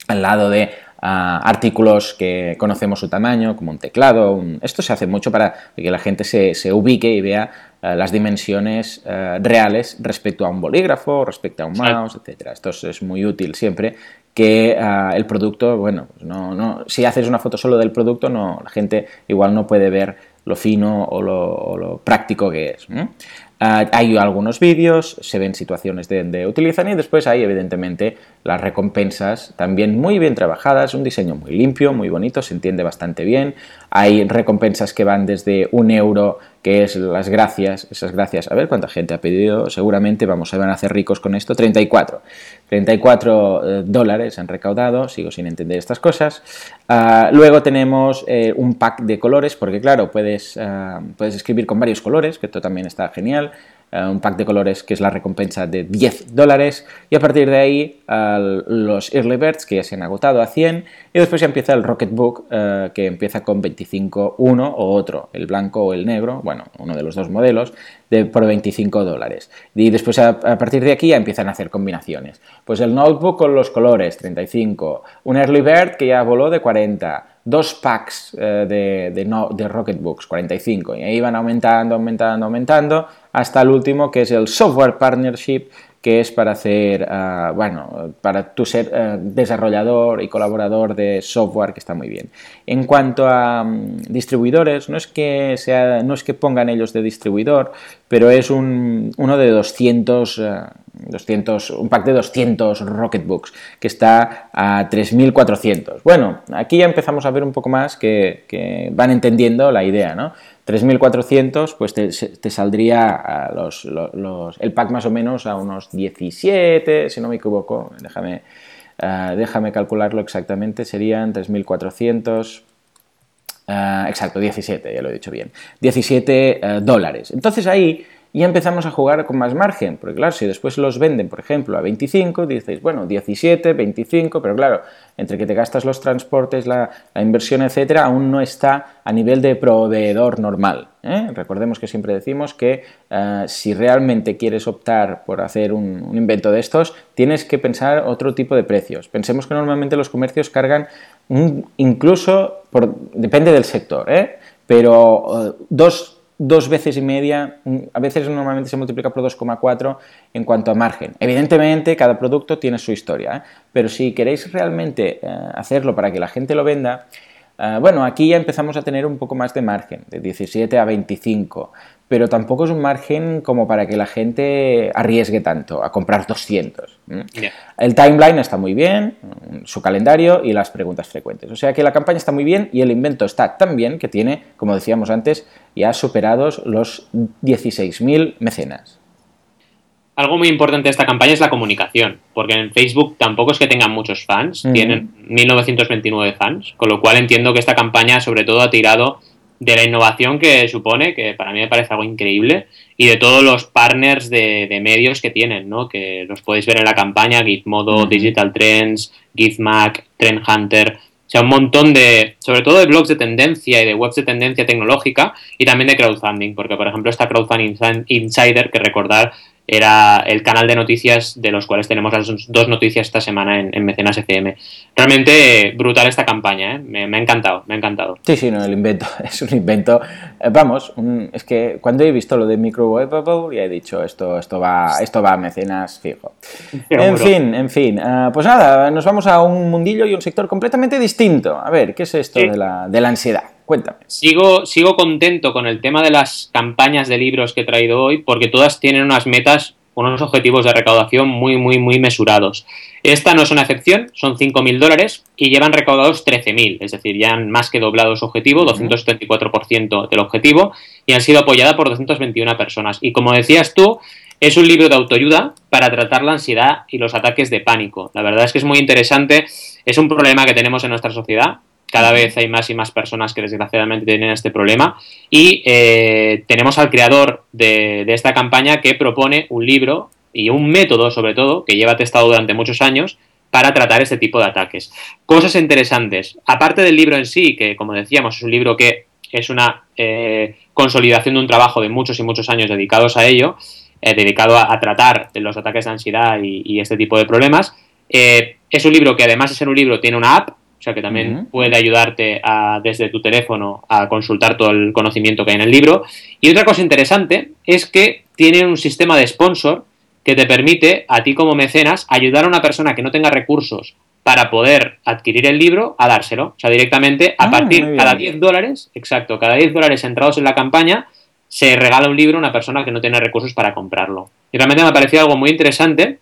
al lado de ah, artículos que conocemos su tamaño, como un teclado. Esto se hace mucho para que la gente se, ubique y vea las dimensiones reales respecto a un bolígrafo, respecto a un mouse, etc. Esto es muy útil siempre que ah, el producto, bueno, pues no, no, si haces una foto solo del producto, no, la gente igual no puede ver lo fino o lo, práctico que es. Ah, hay algunos vídeos, se ven situaciones donde utilizan y después hay evidentemente las recompensas también muy bien trabajadas, un diseño muy limpio, muy bonito, se entiende bastante bien. Hay recompensas que van desde un euro que es las gracias, esas gracias, a ver cuánta gente ha pedido, seguramente vamos a van a hacer ricos con esto, 34. 34 eh, dólares han recaudado, sigo sin entender estas cosas. Ah, luego tenemos eh, un pack de colores, porque claro, puedes, ah, puedes escribir con varios colores, que esto también está genial. Eh, un pack de colores que es la recompensa de 10 dólares y a partir de ahí los Early Birds que ya se han agotado a 100 y después ya empieza el Rocketbook uh, que empieza con 25 uno o otro, el blanco o el negro, bueno, uno de los dos modelos, de, por 25 dólares. Y después a, partir de aquí ya empiezan a hacer combinaciones. Pues el notebook con los colores, 35, un Early Bird que ya voló de 40, dos packs eh, de, de, no, de Rocketbooks, 45, y ahí van aumentando, aumentando, aumentando, hasta el último que es el Software Partnership, que es para hacer, ah, bueno, para tú ser eh, desarrollador y colaborador de software, que está muy bien. En cuanto a mm, distribuidores, no es, que sea, no es que pongan ellos de distribuidor, pero es un, uno de 200 200, un pack de 200 Rocketbooks que está a 3.400. Bueno, aquí ya empezamos a ver un poco más que, van entendiendo la idea, ¿no? 3.400 pues te, saldría los, el pack más o menos a unos 17, si no me equivoco, déjame, uh, déjame calcularlo exactamente, serían 3.400 Ah, exacto, 17, ya lo he dicho bien. 17 eh, dólares. Entonces ahí ya empezamos a jugar con más margen, porque claro, si después los venden, por ejemplo, a 25, dices, bueno, 17, 25, pero claro, entre que te gastas los transportes, la, inversión, etcétera, aún no está a nivel de proveedor normal. ¿eh? Recordemos que siempre decimos que eh, si realmente quieres optar por hacer un, invento de estos, tienes que pensar otro tipo de precios. Pensemos que normalmente los comercios cargan incluso, por, depende del sector, ¿eh? pero dos dos veces y media, a veces normalmente se multiplica por 2,4 en cuanto a margen. Evidentemente, cada producto tiene su historia, ¿eh? pero si queréis realmente eh, hacerlo para que la gente lo venda, eh, bueno, aquí ya empezamos a tener un poco más de margen, de 17 a 25, pero tampoco es un margen como para que la gente arriesgue tanto a comprar 200. El timeline está muy bien, su calendario y las preguntas frecuentes. O sea que la campaña está muy bien y el invento está tan bien que tiene, como decíamos antes, ya superados los 16.000 mecenas. Algo muy importante de esta campaña es la comunicación, porque en Facebook tampoco es que tengan muchos fans, tienen 1929 fans, con lo cual entiendo que esta campaña sobre todo ha tirado de la innovación que supone, que para mí me parece algo increíble, y de todos los partners de, medios que tienen, ¿no? que los podéis ver en la campaña, Gizmodo, Digital Trends, Gizmac, Trend Hunter, o sea, un montón de, sobre todo de blogs de tendencia y de webs de tendencia tecnológica y también de crowdfunding, porque por ejemplo está Crowdfunding Insider, que recordar era el canal de noticias de los cuales tenemos las dos noticias esta semana en, Mecenas FM. Realmente brutal esta campaña, ¿eh? me, ha encantado, me ha encantado. Sí, sí, no, el invento es un invento. Eh, vamos, es que cuando he visto lo de Microwavable ya he dicho esto, esto va, esto va a Mecenas fijo. en fin, en fin, eh, pues nada, nos vamos a un mundillo y un sector completamente distinto. A ver, ¿qué es esto de, la, de la ansiedad? Cuéntame. Sigo, sigo contento con el tema de las campañas de libros que he traído hoy porque todas tienen unas metas, unos objetivos de recaudación muy, muy, muy mesurados. Esta no es una excepción, son 5.000 dólares y llevan recaudados 13.000, es decir, ya han más que doblado su objetivo, 274% del objetivo, y han sido apoyada por 221 personas. Y como decías tú, es un libro de autoayuda para tratar la ansiedad y los ataques de pánico. La verdad es que es muy interesante, es un problema que tenemos en nuestra sociedad, cada vez hay más y más personas que desgraciadamente tienen este problema. Y eh, tenemos al creador de, esta campaña que propone un libro y un método, sobre todo, que lleva testado durante muchos años para tratar este tipo de ataques. Cosas interesantes. Aparte del libro en sí, que como decíamos es un libro que es una eh, consolidación de un trabajo de muchos y muchos años dedicados a ello, eh, dedicado a, tratar los ataques de ansiedad y, este tipo de problemas. es un libro que además de ser un libro tiene una app o sea que también puede ayudarte a, desde tu teléfono a consultar todo el conocimiento que hay en el libro. Y otra cosa interesante es que tiene un sistema de sponsor que te permite a ti como mecenas ayudar a una persona que no tenga recursos para poder adquirir el libro a dárselo. O sea, directamente a ah, partir de cada 10 dólares, exacto, cada 10 dólares entrados en la campaña, se regala un libro a una persona que no tiene recursos para comprarlo. Y realmente me ha parecido algo muy interesante,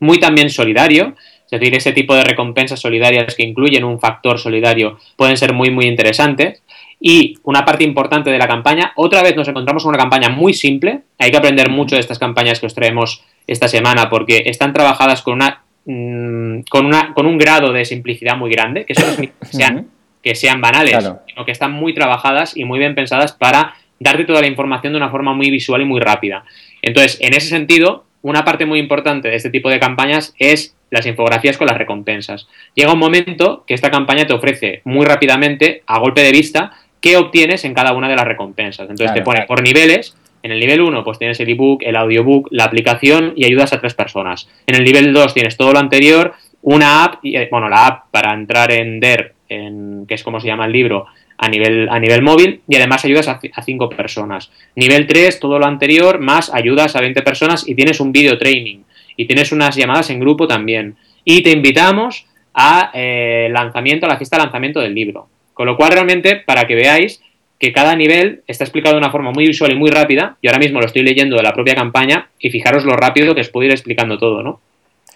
muy también solidario, es decir, ese tipo de recompensas solidarias que incluyen un factor solidario pueden ser muy, muy interesantes. Y una parte importante de la campaña, otra vez nos encontramos con una campaña muy simple. Hay que aprender mucho de estas campañas que os traemos esta semana porque están trabajadas con una mm, con, una, con un grado de simplicidad muy grande, que eso no sean, que sean banales, sino que están muy trabajadas y muy bien pensadas para darte toda la información de una forma muy visual y muy rápida. Entonces, en ese sentido, una parte muy importante de este tipo de campañas es las infografías con las recompensas. Llega un momento que esta campaña te ofrece muy rápidamente, a golpe de vista, qué obtienes en cada una de las recompensas. Entonces te pone por niveles. En el nivel 1 pues tienes el ebook, el audiobook, la aplicación y ayudas a tres personas. En el nivel 2 tienes todo lo anterior, una app, y, eh, bueno, la app para entrar en DER, en, que es como se llama el libro, a nivel, a nivel móvil y además ayudas a, a 5 personas. Nivel 3, todo lo anterior, más ayudas a 20 personas y tienes un video training y tienes unas llamadas en grupo también. Y te invitamos a eh, lanzamiento, a la fiesta de lanzamiento del libro. Con lo cual, realmente, para que veáis que cada nivel está explicado de una forma muy visual y muy rápida, y ahora mismo lo estoy leyendo de la propia campaña, y fijaros lo rápido que os puedo ir explicando todo, ¿no?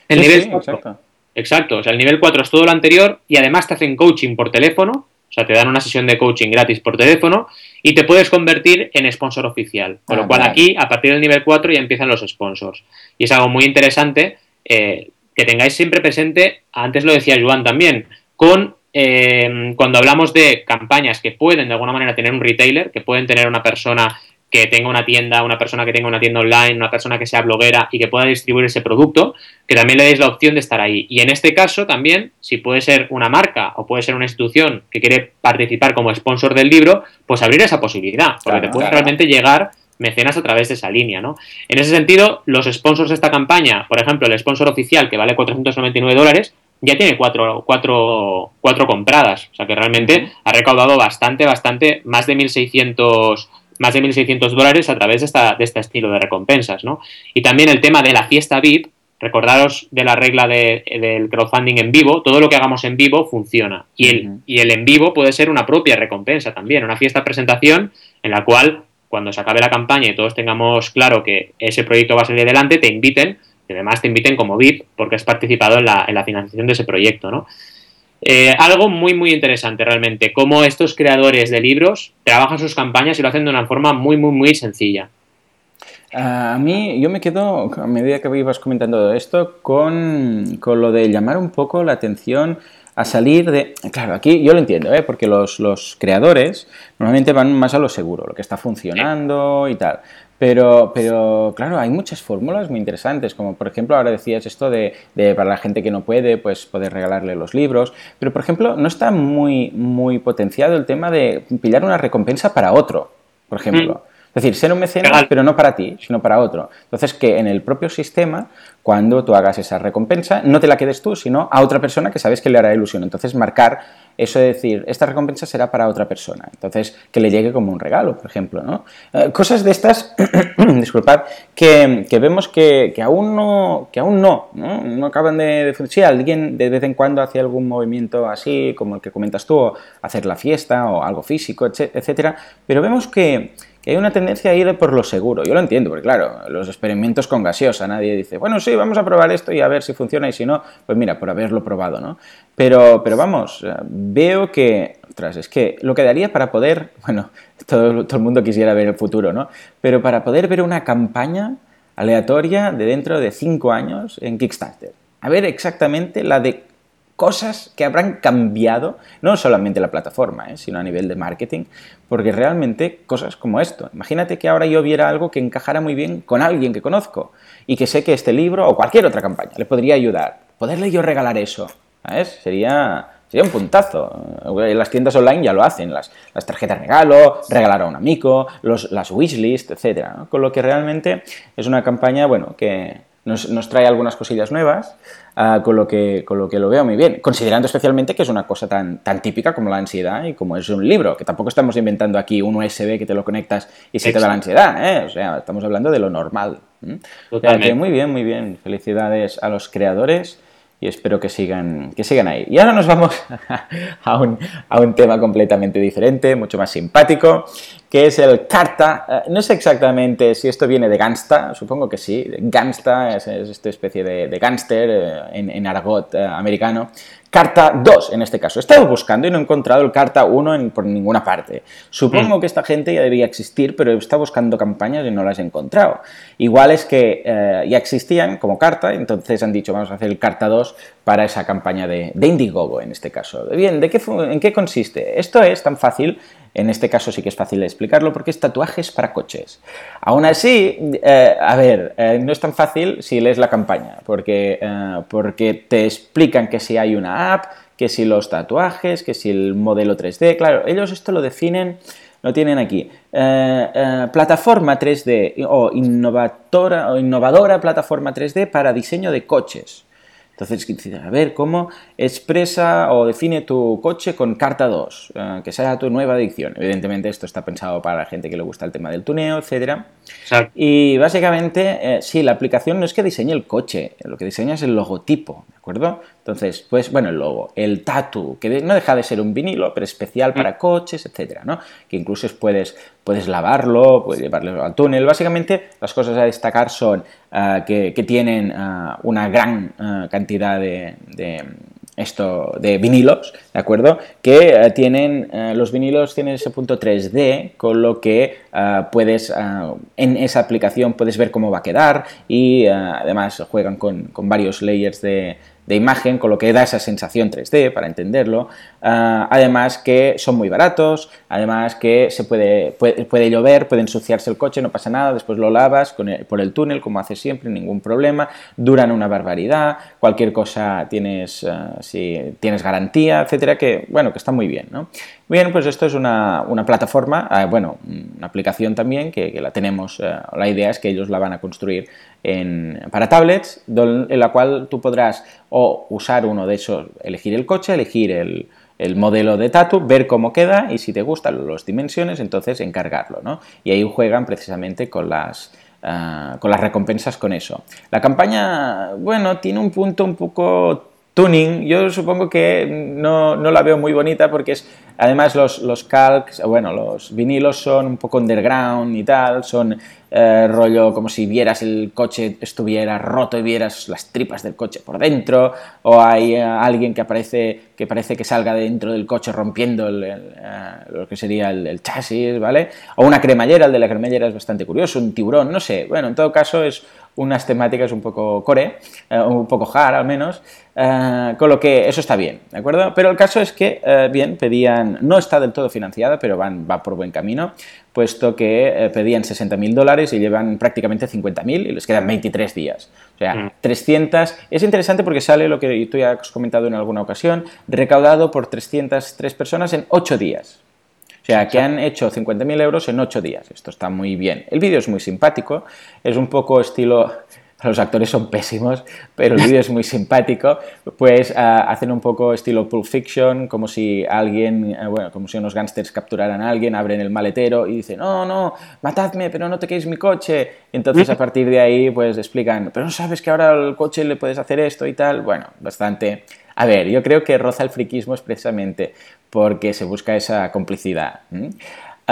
El nivel exacto. exacto, o sea, el nivel 4 es todo lo anterior, y además te hacen coaching por teléfono, o sea, te dan una sesión de coaching gratis por teléfono, y te puedes convertir en sponsor oficial. Con lo ah, cual aquí, a partir del nivel 4, ya empiezan los sponsors. Y es algo muy interesante eh, que tengáis siempre presente, antes lo decía Joan también, con eh, cuando hablamos de campañas que pueden de alguna manera tener un retailer, que pueden tener una persona que tenga una tienda, una persona que tenga una tienda online, una persona que sea bloguera y que pueda distribuir ese producto, que también le deis la opción de estar ahí. Y en este caso también, si puede ser una marca o puede ser una institución que quiere participar como sponsor del libro, pues abrir esa posibilidad, porque te puede realmente llegar mecenas a través de esa línea, ¿no? En ese sentido, los sponsors de esta campaña, por ejemplo, el sponsor oficial que vale 499 dólares, ya tiene cuatro, cuatro, cuatro compradas, o sea que realmente ha recaudado bastante, bastante, más de 1.600 más de 1.600 dólares a través de, esta, de este estilo de recompensas, ¿no? Y también el tema de la fiesta VIP, recordaros de la regla del crowdfunding en vivo, todo lo que hagamos en vivo funciona. Y el, y el en vivo puede ser una propia recompensa también, una fiesta presentación en la cual cuando se acabe la campaña y todos tengamos claro que ese proyecto va a salir adelante, te inviten, y además te inviten como VIP porque has participado en la, en la financiación de ese proyecto, ¿no? Eh, algo muy, muy interesante realmente, cómo estos creadores de libros trabajan sus campañas y lo hacen de una forma muy, muy, muy sencilla. A mí, yo me quedo, a medida que ibas comentando esto, con, con lo de llamar un poco la atención a salir de... Claro, aquí yo lo entiendo, ¿eh? porque los, los, creadores normalmente van más a lo seguro, lo que está funcionando y tal. Pero, pero claro, hay muchas fórmulas muy interesantes, como por ejemplo ahora decías esto de, de, para la gente que no puede, pues poder regalarle los libros, pero por ejemplo no está muy, muy potenciado el tema de pillar una recompensa para otro, por ejemplo. Mm. Es decir, ser un mecenas, pero no para ti, sino para otro. Entonces, que en el propio sistema, cuando tú hagas esa recompensa, no te la quedes tú, sino a otra persona que sabes que le hará ilusión. Entonces, marcar eso de decir, esta recompensa será para otra persona. Entonces, que le llegue como un regalo, por ejemplo. ¿no? Eh, cosas de estas, disculpad, que, vemos que, aún no, que aún no, no, no acaban de, de... Sí, alguien de vez en cuando hace algún movimiento así, como el que comentas tú, hacer la fiesta o algo físico, etcétera, pero vemos que que hay una tendencia a ir por lo seguro. Yo lo entiendo, porque claro, los experimentos con gaseosa, nadie dice, bueno, sí, vamos a probar esto y a ver si funciona y si no, pues mira, por haberlo probado, ¿no? Pero, pero vamos, eh, veo que, ostras, es que lo que daría para poder, bueno, todo, todo el mundo quisiera ver el futuro, ¿no? Pero para poder ver una campaña aleatoria de dentro de cinco años en Kickstarter. A ver exactamente la de cosas que habrán cambiado, no solamente la plataforma, ¿eh? sino a nivel de marketing, porque realmente cosas como esto. Imagínate que ahora yo viera algo que encajara muy bien con alguien que conozco y que sé que este libro o cualquier otra campaña le podría ayudar. Poderle yo regalar eso, ¿sabes? Sería, sería un puntazo. Las tiendas online ya lo hacen, las, las tarjetas regalo, regalar a un amigo, los, las wishlist, etc. Con lo que realmente es una campaña, bueno, que nos, trae algunas cosillas nuevas, ah, con, lo que, con lo que lo veo muy bien, considerando especialmente que es una cosa tan, tan típica como la ansiedad y como es un libro, que tampoco estamos inventando aquí un USB que te lo conectas y se te da la ansiedad, ¿eh? o sea, estamos hablando de lo normal. muy bien, muy bien, felicidades a los creadores y espero que sigan, que sigan ahí. Y ahora nos vamos a un, a un tema completamente diferente, mucho más simpático, que es el Carta. Eh, no sé exactamente si esto viene de Gangsta, supongo que sí. Gangsta es, esta especie de, de gángster eh, en, en, argot eh, americano. Carta 2 en este caso. He estado buscando y no he encontrado el Carta 1 en, por ninguna parte. Supongo mm. que esta gente ya debía existir, pero he estado buscando campañas y no las he encontrado. Igual es que ya existían como Carta, entonces han dicho vamos a hacer el Carta 2 para esa campaña de, de Indiegogo en este caso. Bien, ¿de qué, ¿en qué consiste? Esto es tan fácil en este caso sí que es fácil explicarlo porque es tatuajes para coches. Aún así, eh, a ver, eh, no es tan fácil si lees la campaña, porque, eh, porque te explican que si hay una app, que si los tatuajes, que si el modelo 3D, claro, ellos esto lo definen, lo tienen aquí. plataforma 3D o innovadora, o innovadora plataforma 3D para diseño de coches. Entonces, a ver cómo expresa o define tu coche con carta 2, eh, que sea tu nueva adicción. Evidentemente esto está pensado para la gente que le gusta el tema del tuneo, etc. Y básicamente, eh, sí, la aplicación no es que diseñe el coche, lo que diseña es el logotipo, ¿de acuerdo? Entonces, pues bueno, el logo, el tatu, que no deja de ser un vinilo, pero especial para mm. coches, etcétera, ¿no? Que incluso puedes, puedes lavarlo, puedes llevarlo al túnel. Básicamente, las cosas a destacar son ah, que, tienen ah, una gran ah, cantidad de, esto de vinilos, ¿de acuerdo? Que eh, tienen, eh, los vinilos tienen ese punto 3D, con lo que puedes, en esa aplicación puedes ver cómo va a quedar y además juegan con, con varios layers de, de imagen, con lo que da esa sensación 3D para entenderlo. Ah, además que son muy baratos, además que se puede, puede, llover, puede ensuciarse el coche, no pasa nada, después lo lavas por el túnel como hace siempre, ningún problema, duran una barbaridad, cualquier cosa tienes, ah, si tienes garantía, etcétera, que bueno, que está muy bien, ¿no? Bien, pues esto es una, plataforma, ah, bueno, una aplicación también que, la tenemos, la idea es que ellos la van a construir para tablets, en la cual tú podrás o usar uno de esos, elegir el coche, elegir el, modelo de tatu, ver cómo queda y si te gustan las dimensiones, entonces encargarlo, ¿no? Y ahí juegan precisamente con las, ah, con las recompensas con eso. La campaña, bueno, tiene un punto un poco tuning, yo supongo que no, no, la veo muy bonita porque es, además los, los calcs, bueno, los vinilos son un poco underground y tal, son eh, rollo como si vieras el coche estuviera roto y vieras las tripas del coche por dentro, o hay eh, alguien que aparece que parece que salga dentro del coche rompiendo eh, lo que sería el, chasis, ¿vale? O una cremallera, el de la cremallera es bastante curioso, un tiburón, no sé, bueno, en todo caso es unas temáticas un poco core, un poco hard al menos, con lo que eso está bien, ¿de acuerdo? Pero el caso es que, bien, pedían, no está del todo financiada, pero van, va por buen camino, puesto que eh, pedían 60.000 dólares y llevan prácticamente 50.000 y les quedan 23 días. O sea, 300... Mm. Es interesante porque sale lo que tú ya has comentado en alguna ocasión, recaudado por 303 personas en 8 días. O sea, que han hecho 50.000 euros en 8 días. Esto está muy bien. El vídeo es muy simpático, es un poco estilo los actores son pésimos, pero el vídeo es muy simpático, pues ah, hacen un poco estilo Pulp Fiction, como si alguien, ah, bueno, como si unos gángsters capturaran a alguien, abren el maletero y dicen, no, no, matadme, pero no toquéis mi coche. Entonces a partir de ahí, pues explican, pero no sabes que ahora al coche le puedes hacer esto y tal. Bueno, bastante... A ver, yo creo que roza el friquismo expresamente porque se busca esa complicidad.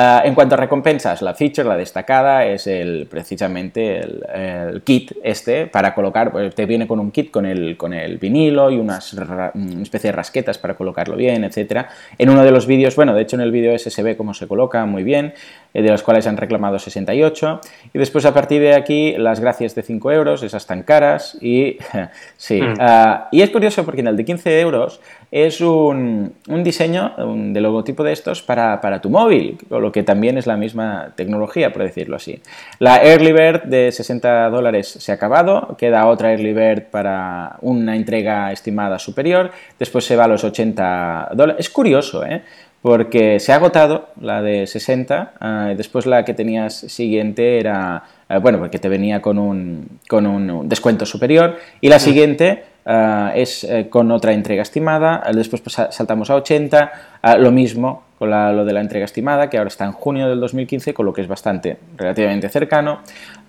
Ah, en cuanto a recompensas, la feature, la destacada, es el, precisamente el, kit este para colocar, pues, te viene con un kit con el, con el vinilo y unas una especie de rasquetas para colocarlo bien, etc. En uno de los vídeos, bueno, de hecho en el vídeo ese se ve cómo se coloca muy bien, eh, de los cuales han reclamado 68. Y después a partir de aquí las gracias de 5 euros, esas tan caras y sí. Mm. Ah, y es curioso porque en el de 15 euros es un, un diseño un, de logotipo de estos para, para tu móvil, lo que también es la misma tecnología, por decirlo así. La Early Bird de 60 dólares se ha acabado, queda otra Early Bird para una entrega estimada superior, después se va a los 80 dólares. Es curioso, ¿eh? porque se ha agotado la de 60, ah, después la que tenías siguiente era, ah, bueno, porque te venía con un, con un descuento superior, y la siguiente ah, es eh, con otra entrega estimada, después saltamos a 80, lo mismo con lo de la entrega estimada, que ahora está en junio del 2015, con lo que es bastante, relativamente cercano.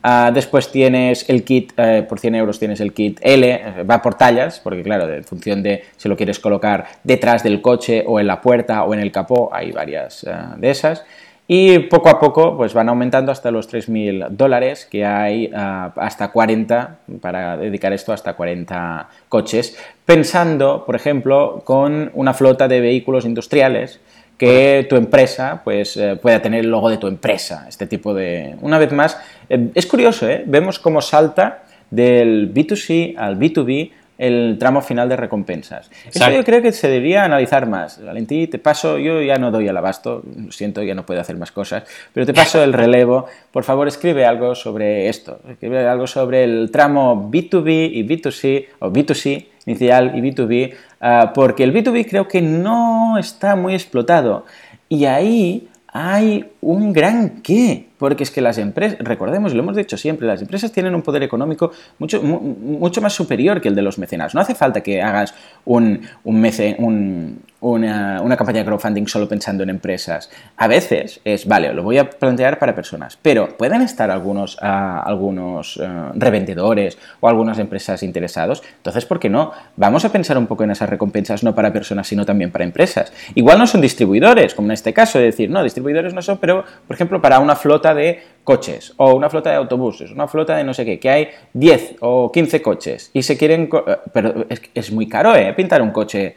Ah, después tienes el kit, eh, por 100 euros tienes el kit L, eh, va por tallas, porque claro, en función de si lo quieres colocar detrás del coche o en la puerta o en el capó, hay varias de esas. Y poco a poco pues van aumentando hasta los 3.000 dólares, que hay ah, hasta 40, para dedicar esto hasta 40 coches, pensando, por ejemplo, con una flota de vehículos industriales que tu empresa pues, eh, pueda tener el logo de tu empresa. Este tipo de... Una vez más, eh, es curioso, ¿eh? vemos cómo salta del B2C al B2B el tramo final de recompensas. Eso yo creo que se debería analizar más. Valentí, te paso, yo ya no doy al abasto, lo siento, ya no puedo hacer más cosas, pero te paso el relevo. Por favor, escribe algo sobre esto, escribe algo sobre el tramo B2B y B2C, o B2C inicial y B2B, ah, porque el B2B creo que no está muy explotado. Y ahí hay un gran qué, porque es que las empresas, recordemos, lo hemos dicho siempre, las empresas tienen un poder económico mucho, mucho más superior que el de los mecenas. No hace falta que hagas un, un, un, una, campaña de crowdfunding solo pensando en empresas. A veces es, vale, lo voy a plantear para personas, pero pueden estar algunos, ah, algunos ah, revendedores o algunas empresas interesados. Entonces, ¿por qué no? Vamos a pensar un poco en esas recompensas no para personas, sino también para empresas. Igual no son distribuidores, como en este caso, es decir, no, distribuidores no son, por ejemplo, para una flota de coches o una flota de autobuses, una flota de no sé qué, que hay 10 o 15 coches y se quieren... Eh, pero es, es muy caro, ¿eh? Pintar un coche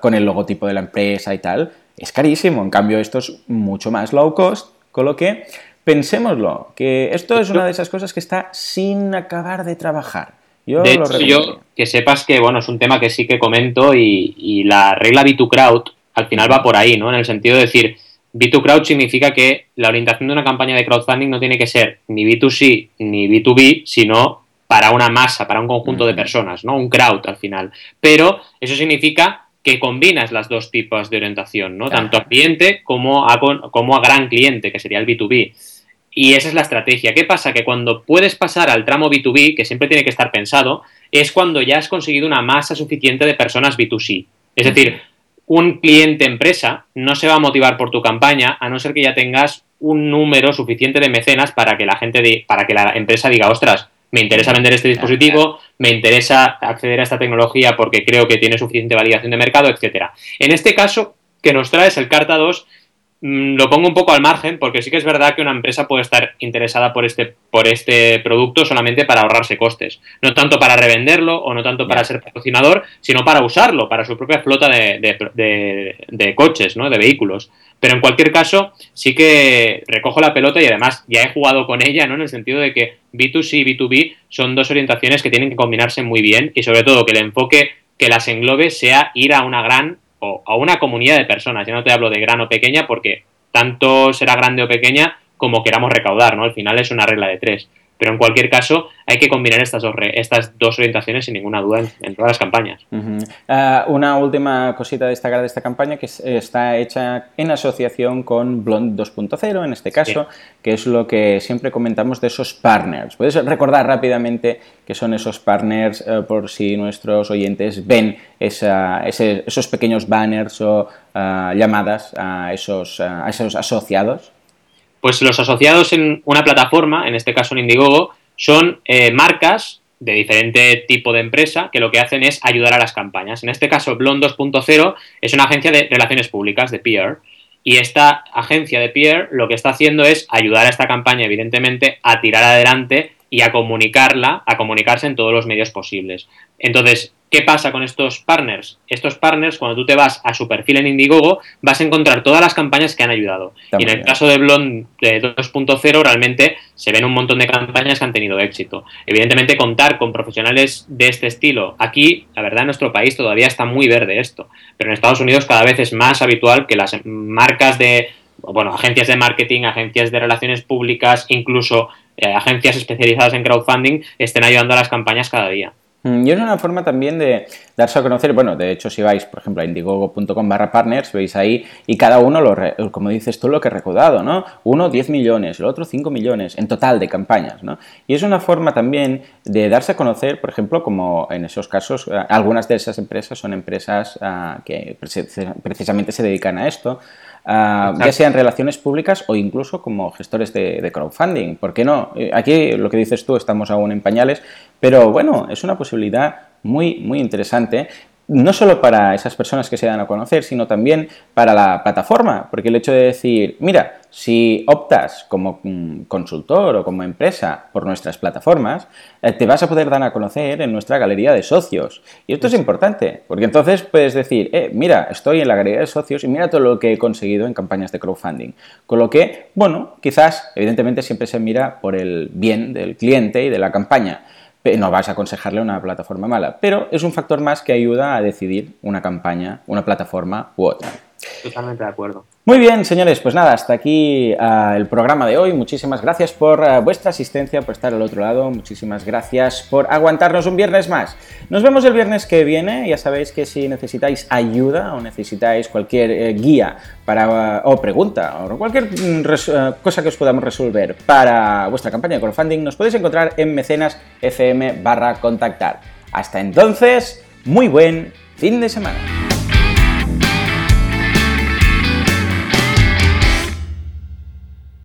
con el logotipo de la empresa y tal, es carísimo. En cambio, esto es mucho más low cost, con lo que pensémoslo, que esto es una de esas cosas que está sin acabar de trabajar. Yo de hecho, yo que sepas que bueno, es un tema que sí que comento y, la regla B2Crowd al final va por ahí, ¿no? En el sentido de decir, B2Crowd significa que la orientación de una campaña de crowdfunding no tiene que ser ni B2C ni B2B, sino para una masa, para un conjunto de personas, ¿no? Un crowd al final. Pero eso significa que combinas las dos tipos de orientación, ¿no? Tanto a cliente como a, como a gran cliente, que sería el B2B. Y esa es la estrategia. ¿Qué pasa? Que cuando puedes pasar al tramo B2B, que siempre tiene que estar pensado, es cuando ya has conseguido una masa suficiente de personas B2C. Es decir, un cliente empresa no se va a motivar por tu campaña a no ser que ya tengas un número suficiente de mecenas para que la gente para que la empresa diga, ostras, me interesa vender este dispositivo, me interesa acceder a esta tecnología porque creo que tiene suficiente validación de mercado, etcétera. En este caso, que nos traes el Carta 2, mm, lo pongo un poco al margen porque sí que es verdad que una empresa puede estar interesada por este, por este producto solamente para ahorrarse costes. No tanto para revenderlo o no tanto para ser patrocinador, sino para usarlo para su propia flota de, de coches, ¿no? de vehículos. Pero en cualquier caso, sí que recojo la pelota y además ya he jugado con ella, ¿no? En el sentido de que B2C y B2B son dos orientaciones que tienen que combinarse muy bien y sobre todo que el enfoque que las englobe sea ir a una gran o a una comunidad de personas. Ya no te hablo de gran o pequeña porque tanto será grande o pequeña como queramos recaudar, ¿no? Al final es una regla de tres. Pero en cualquier caso, hay que combinar estas dos, estas dos orientaciones sin ninguna duda en, todas las campañas. Ah, una última cosita a destacar de esta campaña que está hecha en asociación con Blond 2.0, en este caso, que es lo que siempre comentamos de esos partners. ¿Puedes recordar rápidamente qué son esos partners eh, por si nuestros oyentes ven esos pequeños banners o ah, llamadas a esos, a esos asociados? Pues los asociados en una plataforma, en este caso en Indiegogo, son eh, marcas de diferente tipo de empresa que lo que hacen es ayudar a las campañas. En este caso, Blond 2.0 es una agencia de relaciones públicas, de PR, y esta agencia de PR lo que está haciendo es ayudar a esta campaña, evidentemente, a tirar adelante y a comunicarla, a comunicarse en todos los medios posibles. Entonces, ¿qué pasa con estos partners? Estos partners, cuando tú te vas a su perfil en Indiegogo, vas a encontrar todas las campañas que han ayudado. y en el caso de Blond 2.0, realmente se ven un montón de campañas que han tenido éxito. Evidentemente, contar con profesionales de este estilo, aquí, la verdad, en nuestro país todavía está muy verde esto, pero en Estados Unidos cada vez es más habitual que las marcas de bueno, agencias de marketing, agencias de relaciones públicas, incluso eh, agencias especializadas en crowdfunding estén ayudando a las campañas cada día. Mm, y es una forma también de darse a conocer, bueno, de hecho si vais, por ejemplo, a indiegogo.com barra partners, veis ahí y cada uno, lo como dices tú, lo que ha recaudado, ¿no? Uno 10 millones, el otro 5 millones en total de campañas, ¿no? Y es una forma también de darse a conocer, por ejemplo, como en esos casos, eh, algunas de esas empresas son empresas ah, que precisamente se dedican a esto, Ah, ya sean relaciones públicas o incluso como gestores de, crowdfunding. ¿Por qué no? Eh, aquí lo que dices tú, estamos aún en pañales, pero bueno, es una posibilidad muy, muy interesante no solo para esas personas que se dan a conocer, sino también para la plataforma, porque el hecho de decir, mira, si optas como mm, consultor o como empresa por nuestras plataformas, eh, te vas a poder dar a conocer en nuestra galería de socios. Y esto es importante, porque entonces puedes decir, eh, mira, estoy en la galería de socios y mira todo lo que he conseguido en campañas de crowdfunding. Con lo que, bueno, quizás, evidentemente siempre se mira por el bien del cliente y de la campaña no vas a aconsejarle una plataforma mala, pero es un factor más que ayuda a decidir una campaña, una plataforma u otra. Totalmente de acuerdo. Muy bien, señores, pues nada, hasta aquí uh, el programa de hoy. Muchísimas gracias por uh, vuestra asistencia, por estar al otro lado. Muchísimas gracias por aguantarnos un viernes más. Nos vemos el viernes que viene. Ya sabéis que si necesitáis ayuda o necesitáis cualquier eh, guía para, uh, o pregunta o cualquier mm, cosa que os podamos resolver para vuestra campaña de crowdfunding, nos podéis encontrar en mecenas fm barra contactar. Hasta entonces, muy buen fin de semana.